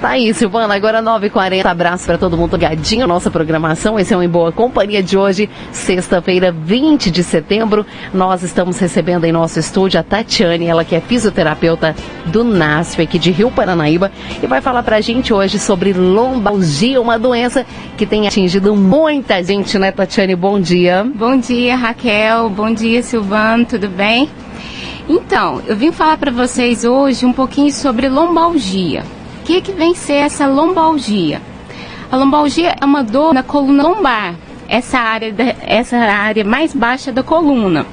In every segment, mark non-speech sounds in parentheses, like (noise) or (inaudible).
Tá aí, Silvana, agora 9h40. Abraço para todo mundo ligadinho à nossa programação. Esse é o Em Boa Companhia de hoje, sexta-feira, 20 de setembro. Nós estamos recebendo em nosso estúdio a Tatiane, ela que é fisioterapeuta do NASF aqui de Rio Paranaíba e vai falar pra gente hoje sobre lombalgia, uma doença que tem atingido muita gente, né, Tatiane? Bom dia. Bom dia, Raquel. Bom dia, Silvano. Tudo bem? Então, eu vim falar para vocês hoje um pouquinho sobre lombalgia que, que vem ser essa lombalgia? A lombalgia é uma dor na coluna lombar, essa área, da, essa área mais baixa da coluna,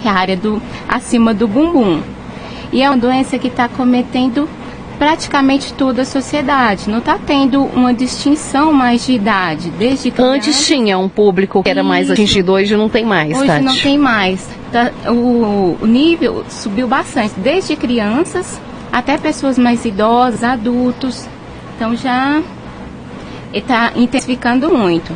que é a área do, acima do bumbum. E é uma doença que está cometendo praticamente toda a sociedade. Não está tendo uma distinção mais de idade. Desde Antes tinha um público que era mais atingido, hoje não tem mais. Hoje Tati. não tem mais. Tá, o, o nível subiu bastante, desde crianças até pessoas mais idosas, adultos. Então já está intensificando muito.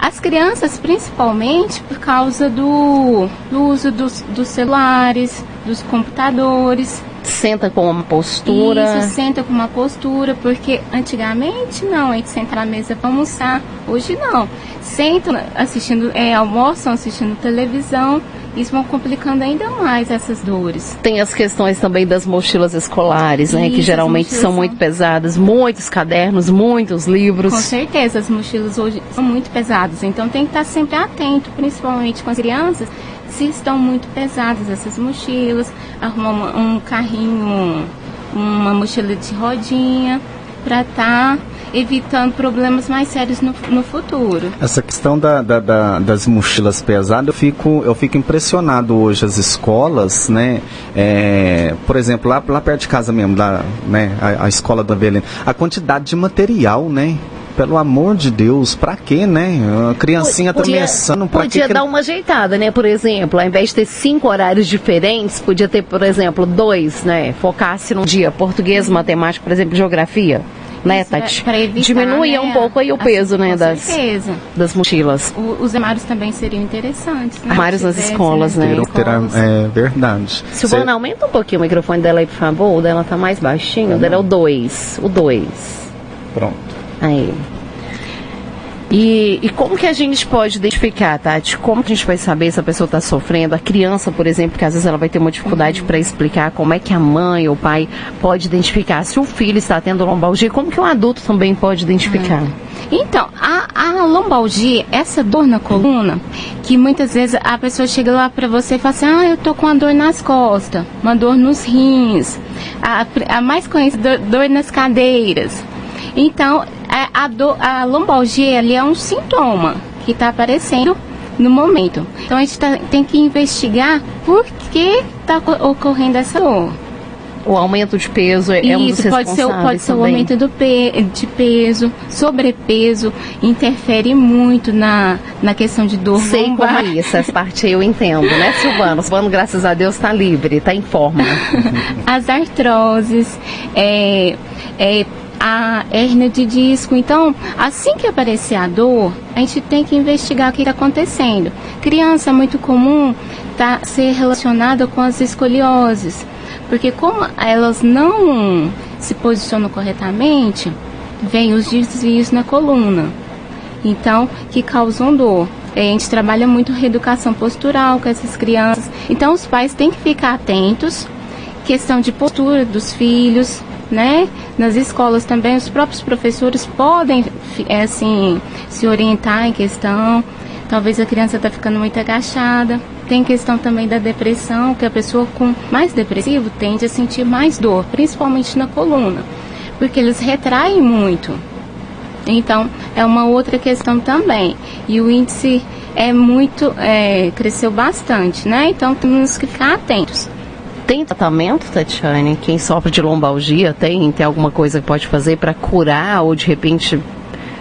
As crianças, principalmente por causa do, do uso dos, dos celulares, dos computadores. Senta com uma postura. Isso, senta com uma postura, porque antigamente não, a gente senta na mesa para almoçar. Hoje não. Sentam assistindo, é, almoçam assistindo televisão isso vão complicando ainda mais essas dores. Tem as questões também das mochilas escolares, né? Isso, que geralmente são muito pesadas, muitos cadernos, muitos livros. Com certeza, as mochilas hoje são muito pesadas, então tem que estar sempre atento, principalmente com as crianças, se estão muito pesadas essas mochilas, arrumar um carrinho, uma mochila de rodinha, para estar tá evitando problemas mais sérios no, no futuro. Essa questão da, da, da, das mochilas pesadas, eu fico, eu fico impressionado hoje as escolas, né? É, por exemplo, lá, lá perto de casa mesmo, da, né, a, a escola da Avelina, a quantidade de material, né? pelo amor de Deus, pra quê, né? A criancinha tá começando, pra Podia que... dar uma ajeitada, né? Por exemplo, ao invés de ter cinco horários diferentes, podia ter, por exemplo, dois, né? Focasse num dia português, matemática, por exemplo, geografia né, Tati? Para evitar, Diminuía né, um pouco aí o peso, né, das, certeza. das mochilas. O, os armários também seriam interessantes, né? Armários nas escolas, né? né? Terá, é verdade. Silvana, Cê... aumenta um pouquinho o microfone dela aí, por favor. O dela tá mais baixinho. O dela é o 2. O 2. Pronto. Aí. E, e, como que a gente pode identificar, Tati? Como que a gente vai saber se a pessoa está sofrendo? A criança, por exemplo, que às vezes ela vai ter uma dificuldade para explicar como é que a mãe ou o pai pode identificar se o filho está tendo lombalgia. Como que o adulto também pode identificar? Então, a, a lombalgia, essa dor na coluna, que muitas vezes a pessoa chega lá para você e fala assim, ah, eu tô com uma dor nas costas, uma dor nos rins, a, a mais conhecida dor nas cadeiras. Então, a, a, do, a lombalgia ali é um sintoma que está aparecendo no momento. Então, a gente tá, tem que investigar por que está ocorrendo essa dor. O aumento de peso é, Isso, um dos pode ser, pode ser o aumento do pe de peso, sobrepeso, interfere muito na, na questão de dor Sei lombar. como é isso, essa parte eu entendo, né, Silvano? Silvano, graças a Deus, está livre, está em forma. (laughs) As artroses, é, é, a hérnia de disco. Então, assim que aparecer a dor, a gente tem que investigar o que está acontecendo. Criança muito comum tá, ser relacionada com as escolioses, porque como elas não se posicionam corretamente, vem os desvios na coluna. Então, que causam dor. A gente trabalha muito reeducação postural com essas crianças. Então, os pais têm que ficar atentos. Questão de postura dos filhos, né? Nas escolas também os próprios professores podem é, assim se orientar em questão. Talvez a criança está ficando muito agachada. Tem questão também da depressão, que a pessoa com mais depressivo tende a sentir mais dor, principalmente na coluna, porque eles retraem muito. Então, é uma outra questão também. E o índice é muito, é, cresceu bastante, né? Então, temos que ficar atentos. Tem tratamento, Tatiane? Quem sofre de lombalgia tem? Tem alguma coisa que pode fazer para curar ou de repente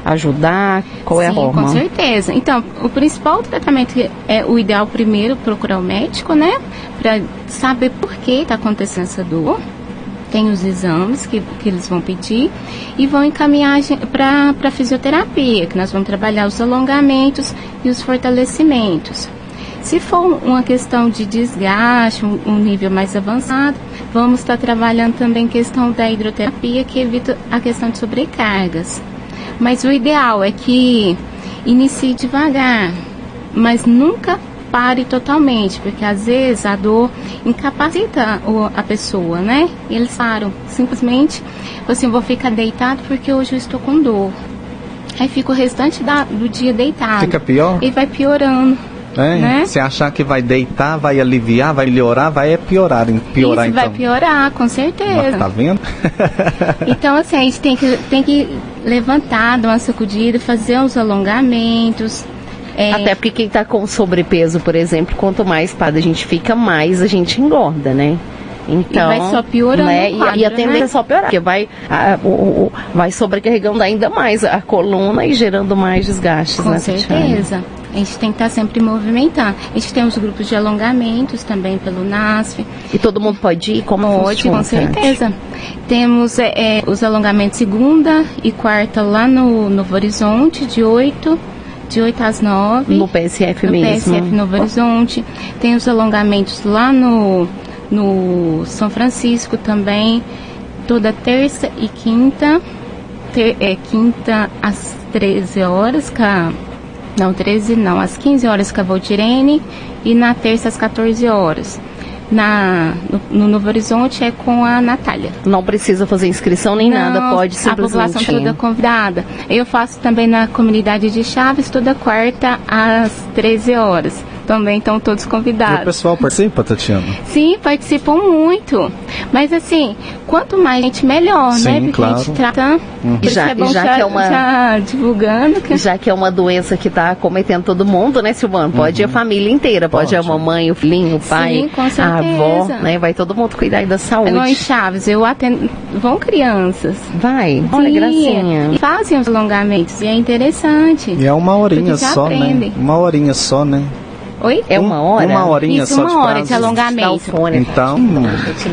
ajudar? Qual Sim, é a forma? Com certeza. Então, o principal tratamento é o ideal primeiro procurar o médico, né? Para saber por que está acontecendo essa dor. Tem os exames que, que eles vão pedir e vão encaminhar para a fisioterapia, que nós vamos trabalhar os alongamentos e os fortalecimentos. Se for uma questão de desgaste, um, um nível mais avançado, Vamos estar trabalhando também questão da hidroterapia, que evita a questão de sobrecargas. Mas o ideal é que inicie devagar, mas nunca pare totalmente, porque às vezes a dor incapacita a pessoa, né? E eles param, simplesmente, assim, vou ficar deitado porque hoje eu estou com dor. Aí fica o restante da, do dia deitado. Fica pior? E vai piorando. É, né? Se achar que vai deitar, vai aliviar, vai melhorar, vai é piorar, piorar Isso, então. vai piorar, com certeza. Mas tá vendo? (laughs) então, assim, a gente tem que, tem que levantar, dar uma sacudida, fazer uns alongamentos, é... Até porque quem está com sobrepeso, por exemplo, quanto mais parada a gente fica, mais a gente engorda, né? Então, e vai só piorando. Né? Quadro, e, a tendência né? é só piorar, porque vai, a, o, o, vai sobrecarregando ainda mais a coluna e gerando mais desgastes. Com né, certeza. A gente tem que estar sempre movimentando. A gente tem os grupos de alongamentos também pelo NASF. E todo mundo pode ir? Como pode, funciona, com certeza. Temos é, é, os alongamentos segunda e quarta lá no Novo Horizonte, de 8 de 8 às 9. No PSF no mesmo. PSF Novo Horizonte. Tem os alongamentos lá no, no São Francisco também, toda terça e quinta. Ter, é, quinta às 13 horas, com a, não, 13 não, às 15 horas com a Voltirene e na terça às 14 horas na, no, no, Novo Horizonte é com a Natália. Não precisa fazer inscrição nem Não, nada, pode simplesmente... A população toda convidada. Eu faço também na comunidade de Chaves toda quarta às 13 horas também estão todos convidados. E o pessoal participa, Tatiana? Sim, participam muito. Mas assim, quanto mais gente, melhor, né? Sim, né? Porque claro. a gente trata. Uhum. Já, é já, que é uma. Já divulgando. Que... Já que é uma doença que está cometendo todo mundo, né, Silvano? Pode uhum. a família inteira, pode, pode, a mamãe, o filhinho, o pai, Sim, a avó, né? Vai todo mundo cuidar da saúde. Em Chaves, eu atendo. Vão crianças. Vai. Olha, gracinha. E fazem os alongamentos. E é interessante. E é uma horinha só, né? aprendem. né? Uma horinha só, né? Oi? É uma hora? Uma horinha Isso, só uma de hora de alongamento. Então,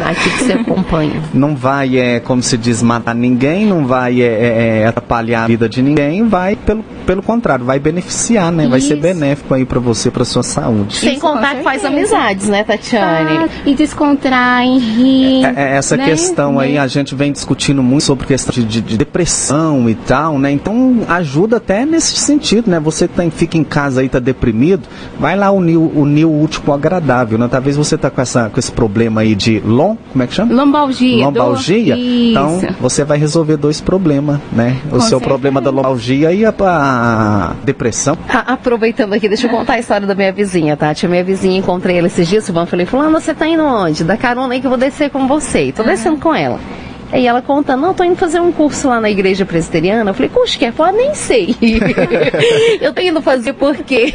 aqui que você acompanha. (laughs) Não vai, é, como se diz, matar ninguém, não vai é, é, é, atrapalhar a vida de ninguém, vai pelo, pelo contrário, vai beneficiar, né? Vai Isso. ser benéfico aí para você, para sua saúde. Sem Isso, contar que faz amizades, né, Tatiane? Ah, e descontraem, rir. É, é, essa né? questão aí, a gente vem discutindo muito sobre questão de, de, de, depressão e tal, né? Então ajuda até nesse sentido, né? Você tá, fica em casa aí, tá deprimido, vai lá unir, unir o útil com o agradável, né? Talvez você tá com, essa, com esse problema aí de lom, como é que chama? Lombalgia. Lombalgia. Do... Então você vai resolver dois problemas, né? O com seu certeza. problema da lombalgia e a, a depressão. aproveitando aqui, deixa eu contar a história da minha vizinha, Tati. A minha vizinha, encontrei ela esses dias, o falei, fulano, você tá indo onde? Da carona aí que eu vou descer com você. E tô descendo com ela. Aí ela conta, não, tô indo fazer um curso lá na igreja presbiteriana. Eu falei, curso que é? Ela, nem sei. (laughs) eu tô indo fazer por quê?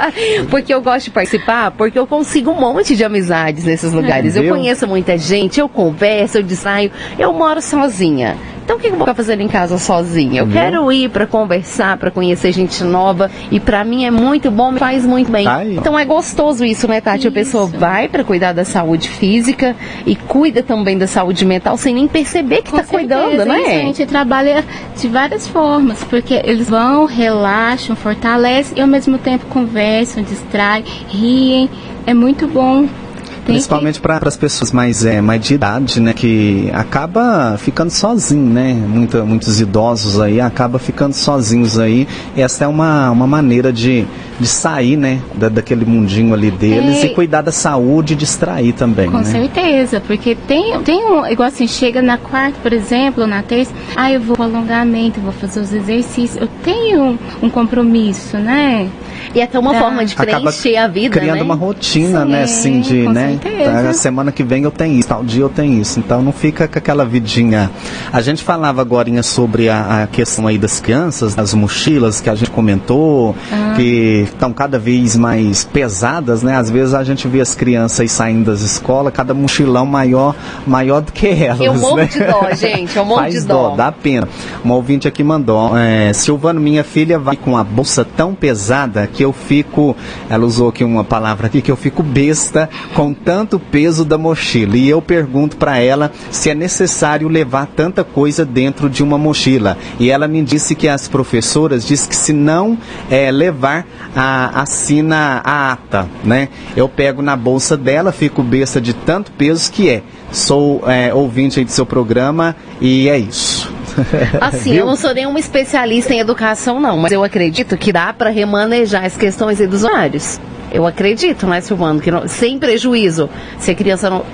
(laughs) porque eu gosto de participar, porque eu consigo um monte de amizades nesses lugares. É, eu conheço muita gente, eu converso, eu distraio. Eu moro sozinha. Então o que eu vou ficar fazendo em casa sozinha? Eu uhum. quero ir para conversar, para conhecer gente nova e para mim é muito bom, me faz muito bem. então é gostoso isso, né, Tati? Isso. A pessoa vai para cuidar da saúde física e cuida também da saúde mental sem nem perceber que está cuidando, é? a gente trabalha de várias formas, porque eles vão, relaxam, fortalecem e ao mesmo tempo conversam, distraem, riem. É muito bom Principalmente para as pessoas mais, é, mais de idade, né? Que acaba ficando sozinho, né? Muita, muitos idosos aí acaba ficando sozinhos aí. Essa é uma, uma maneira de, de sair, né? Da, daquele mundinho ali deles é, e cuidar da saúde e distrair também, Com né? certeza, porque tem, tem um, igual assim, chega na quarta, por exemplo, na terça, ah, eu vou alongamento, vou fazer os exercícios, eu tenho um, um compromisso, né? E é até uma forma de preencher a vida, criando né? uma rotina, Sim, né, assim, de, né? Tá, semana que vem eu tenho isso, tal dia eu tenho isso. Então não fica com aquela vidinha. A gente falava agora sobre a, a questão aí das crianças, das mochilas que a gente comentou, ah. que estão cada vez mais pesadas, né? Às vezes a gente vê as crianças saindo das escolas, cada mochilão maior, maior do que elas. Eu morro né? de dó, gente. Eu morro Faz de dó. dó. Dá pena. Uma ouvinte aqui mandou, é, Silvano, minha filha vai com a bolsa tão pesada pesada que eu fico, ela usou aqui uma palavra aqui, que eu fico besta com tanto peso da mochila. E eu pergunto para ela se é necessário levar tanta coisa dentro de uma mochila. E ela me disse que as professoras diz que se não é, levar, a, assina a ata, né? Eu pego na bolsa dela, fico besta de tanto peso que é. Sou é, ouvinte aí do seu programa e é isso. (laughs) Assim, eu não sou nenhuma especialista em educação, não, mas eu acredito que dá para remanejar as questões dos horários. Eu acredito, né, Silvano, que não, sem prejuízo. Se a criança não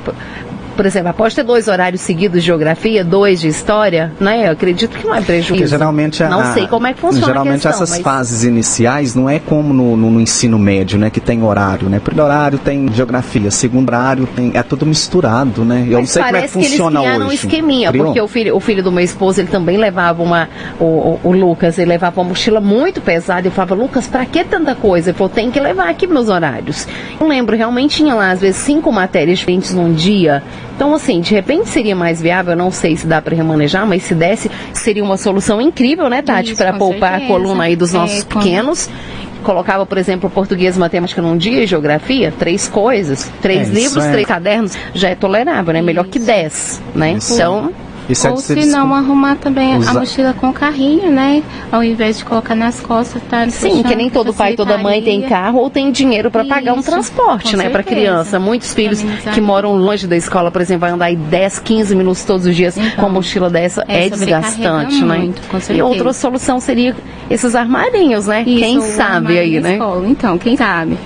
por exemplo, após ter dois horários seguidos de geografia, dois de história, né? Eu acredito que não é prejuízo. Porque geralmente a, não sei como é que funciona Geralmente questão, essas mas... fases iniciais não é como no, no, no, ensino médio, né? Que tem horário, né? Primeiro horário tem geografia, segundo horário tem é tudo misturado, né? Eu mas não sei como é que funciona que eles hoje. um esqueminha, Criou? porque o filho, o filho do meu esposo ele também levava uma o, o, Lucas ele levava uma mochila muito pesada. Eu falava Lucas, para que tanta coisa? Ele falou tem que levar aqui meus horários. Eu lembro realmente tinha lá às vezes cinco matérias diferentes num dia. Então assim de repente seria mais viável, não sei se dá para remanejar, mas se desse, seria uma solução incrível, né, Tati, para poupar certeza. a coluna aí dos nossos é, pequenos. Colocava, por exemplo, português e matemática num dia e geografia, três coisas, três é, livros, é... três cadernos, já é tolerável, né? Isso. Melhor que dez, né? Isso. Então, isso é Ou se não, arrumar também Usa... a mochila com carrinho, né? Ao invés de colocar nas costas, tá? Sim, que nem todo pai e toda mãe tem carro ou tem dinheiro para pagar um transporte, né? Para criança. Muitos filhos que moram longe da escola, por exemplo, vai andar aí 10, 15 minutos todos os dias então, com a mochila dessa, é desgastante, né? Muito, e outra solução seria esses armarinhos, né? Isso, quem sabe aí, né? Escola. Então, quem sabe?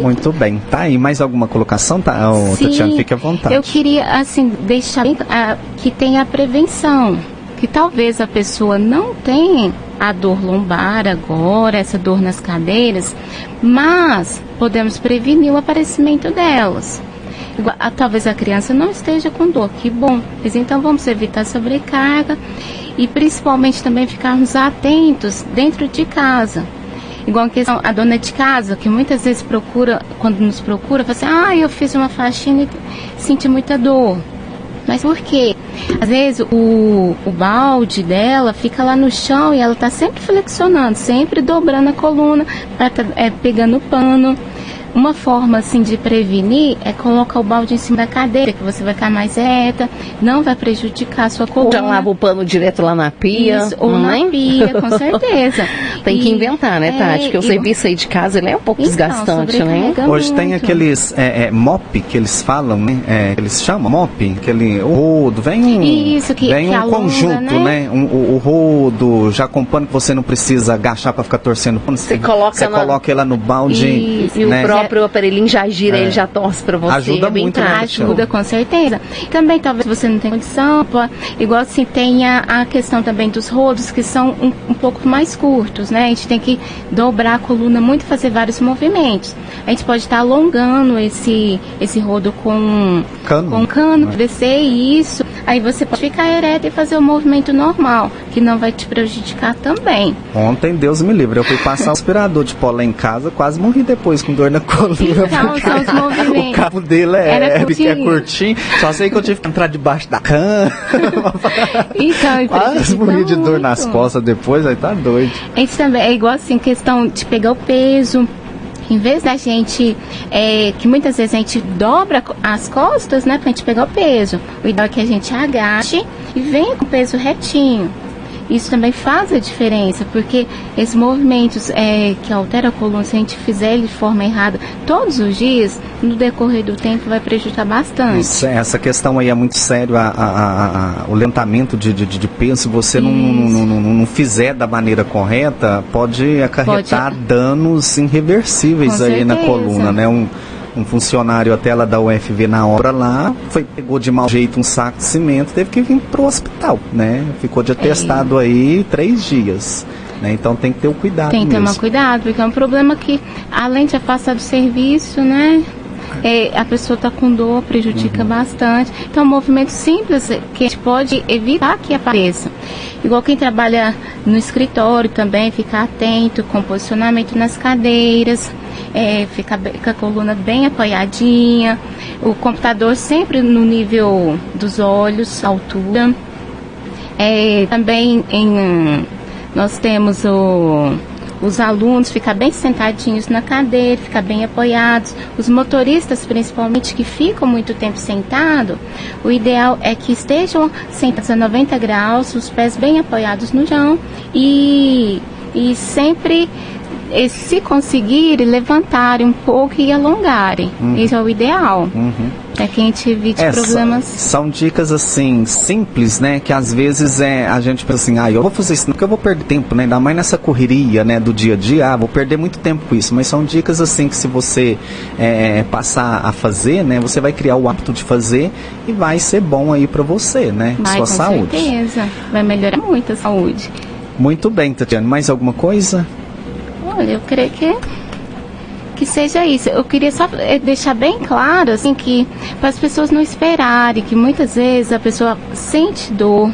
Muito bem. Tá aí mais alguma colocação? Tá, oh, Sim, Tatiana, fique à vontade. Eu queria, assim, deixar uh, que tem a prevenção. Que talvez a pessoa não tenha a dor lombar agora, essa dor nas cadeiras, mas podemos prevenir o aparecimento delas. Talvez a criança não esteja com dor, que bom. Mas então vamos evitar sobrecarga e principalmente também ficarmos atentos dentro de casa. Igual a questão, a dona de casa, que muitas vezes procura, quando nos procura, fala assim, ah, eu fiz uma faxina e senti muita dor. Mas por quê? Às vezes o, o balde dela fica lá no chão e ela está sempre flexionando, sempre dobrando a coluna, pra, tá, é, pegando o pano. Uma forma assim de prevenir é colocar o balde em cima da cadeira, que você vai ficar mais reta, não vai prejudicar a sua coluna. Já lava o pano direto lá na pia. Isso, ou na é? pia, com (laughs) certeza. Tem e, que inventar, né, Tati? Porque é, o serviço aí de casa ele é um pouco então, desgastante, né? Hoje muito. tem aqueles é, é, mop que eles falam, né? É, eles chamam mop, aquele rodo, vem um, Isso, que, vem que um alonga, conjunto, né? né? Um, o, o, rodo, já com pano que você não precisa agachar para ficar torcendo pano. Você, você coloca, você na... coloca ela no balde. Né? e o próprio próprio aparelhinho já gira, é. ele já torce para você. Ajuda é muito, né, Ajuda, com certeza. Também, talvez você não tenha condição, igual assim, tem a, a questão também dos rodos, que são um, um, pouco mais curtos, né? A gente tem que dobrar a coluna muito, fazer vários movimentos. A gente pode estar alongando esse, esse rodo com cano, com cano, né? descer isso. Aí você pode ficar ereta e fazer o movimento normal, que não vai te prejudicar também. Ontem, Deus me livre, eu fui passar o aspirador de pó lá em casa, quase morri depois com dor na (laughs) coluna. Então, são os movimentos. O cabo dele é, curtinho. é curtinho, só sei que eu tive que entrar debaixo da cama. (laughs) então, quase morri de dor nas costas depois, aí tá doido. Isso também é igual assim, questão de pegar o peso, em vez da gente, é, que muitas vezes a gente dobra as costas, né, pra gente pegar o peso. O ideal é que a gente agache e venha com o peso retinho isso também faz a diferença, porque esses movimentos é, que alteram a coluna, se a gente fizer ele de forma errada todos os dias, no decorrer do tempo vai prejudicar bastante. Isso, essa questão aí é muito sério, a, a, a, o lentamento de, de, de peso, se você não, não, não, não, fizer da maneira correta, pode acarretar pode... danos irreversíveis Com aí certeza. na coluna, né? Um, um funcionário até lá da UFV na obra lá, foi, pegou de mau jeito um saco de cimento, teve que vir pro hospital, né? Ficou de atestado é. aí três dias. Né? Então tem que ter o cuidado. Tem que tomar cuidado, porque é um problema que, além de afastar do serviço, né? É, a pessoa está com dor, prejudica uhum. bastante. Então, um movimento simples que a gente pode evitar que apareça. Igual quem trabalha no escritório também, ficar atento com posicionamento nas cadeiras, é, ficar com a coluna bem apoiadinha, o computador sempre no nível dos olhos, altura. É, também em, nós temos o, os alunos ficar bem sentadinhos na cadeira, ficar bem apoiados. Os motoristas, principalmente, que ficam muito tempo sentados, o ideal é que estejam sentados a 90 graus, os pés bem apoiados no chão e, e sempre e se conseguirem, levantarem um pouco e alongarem. Uhum. Isso é o ideal. Uhum. É que a gente evite é, problemas. São dicas assim, simples, né? Que às vezes é, a gente pensa assim, ah, eu vou fazer isso porque eu vou perder tempo, né? Ainda mais nessa correria, né? Do dia a dia, ah, vou perder muito tempo com isso. Mas são dicas assim que se você é, passar a fazer, né? Você vai criar o hábito de fazer e vai ser bom aí para você, né? Vai, Sua com saúde. certeza. Vai melhorar muito a saúde. Muito bem, Tatiana. Mais alguma coisa? Olha, eu creio que que seja isso. Eu queria só eh, deixar bem claro, assim, que para as pessoas não esperarem, que muitas vezes a pessoa sente dor,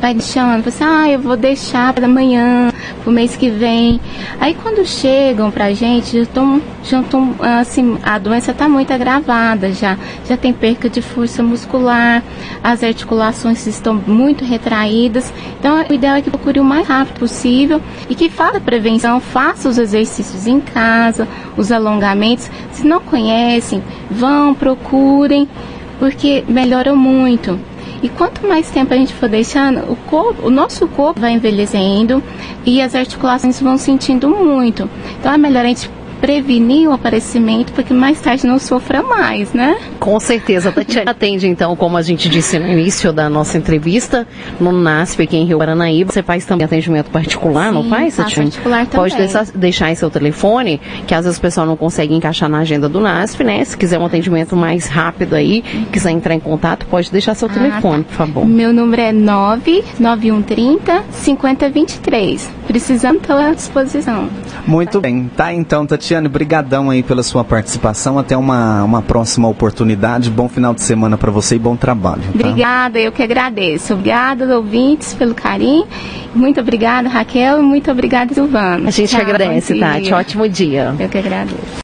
vai deixando, assim, ah, eu vou deixar para amanhã, pro mês que vem. Aí quando chegam pra gente, já estão, já estão, assim, a doença está muito agravada já, já tem perca de força muscular, as articulações estão muito retraídas. Então o ideal é que procure o mais rápido possível e que faça prevenção, faça os exercícios em casa, os alongamentos. Se não conhecem, vão, procurem, porque melhora muito. E quanto mais tempo a gente for deixando, o, corpo, o nosso corpo vai envelhecendo e as articulações vão sentindo muito. Então é melhor a gente prevenir o aparecimento para que mais tarde não sofra mais, né? Com certeza. Tatiana atende, então, como a gente disse no início da nossa entrevista, no NASP aqui em Rio Paranaíba. Você faz também atendimento particular, Sim, não faz, Tatiana? particular também. Pode deixar, deixar em seu telefone, que às vezes o pessoal não consegue encaixar na agenda do NASP, né? Se quiser um atendimento mais rápido aí, quiser entrar em contato, pode deixar seu ah, telefone, tá. por favor. Meu número é 99130 5023. Precisando, estou à disposição. Muito bem. Tá, então, Tatiana. Cristiane, brigadão aí pela sua participação. Até uma, uma próxima oportunidade. Bom final de semana para você e bom trabalho. Tá? Obrigada, eu que agradeço. Obrigada, ouvintes, pelo carinho. Muito obrigada, Raquel, e muito obrigada, Silvana. A gente Tchau, agradece, Tati. Ótimo dia. Eu que agradeço.